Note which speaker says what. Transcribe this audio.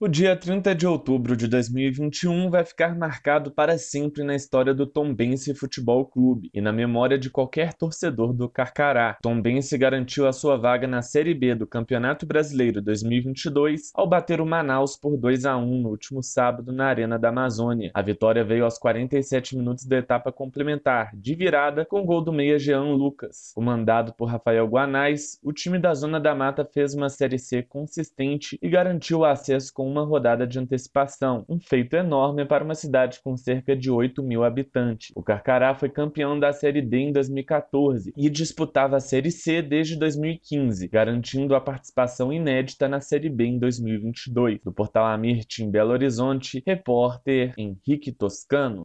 Speaker 1: O dia 30 de outubro de 2021 vai ficar marcado para sempre na história do Tombense Futebol Clube e na memória de qualquer torcedor do Carcará. Tombense garantiu a sua vaga na Série B do Campeonato Brasileiro 2022 ao bater o Manaus por 2 a 1 no último sábado na Arena da Amazônia. A vitória veio aos 47 minutos da etapa complementar, de virada, com gol do meia Jean Lucas. Comandado por Rafael Guanais, o time da Zona da Mata fez uma Série C consistente e garantiu o acesso com uma rodada de antecipação, um feito enorme para uma cidade com cerca de 8 mil habitantes. O Carcará foi campeão da Série D em 2014 e disputava a Série C desde 2015, garantindo a participação inédita na Série B em 2022. Do Portal Amirte em Belo Horizonte, repórter Henrique Toscano.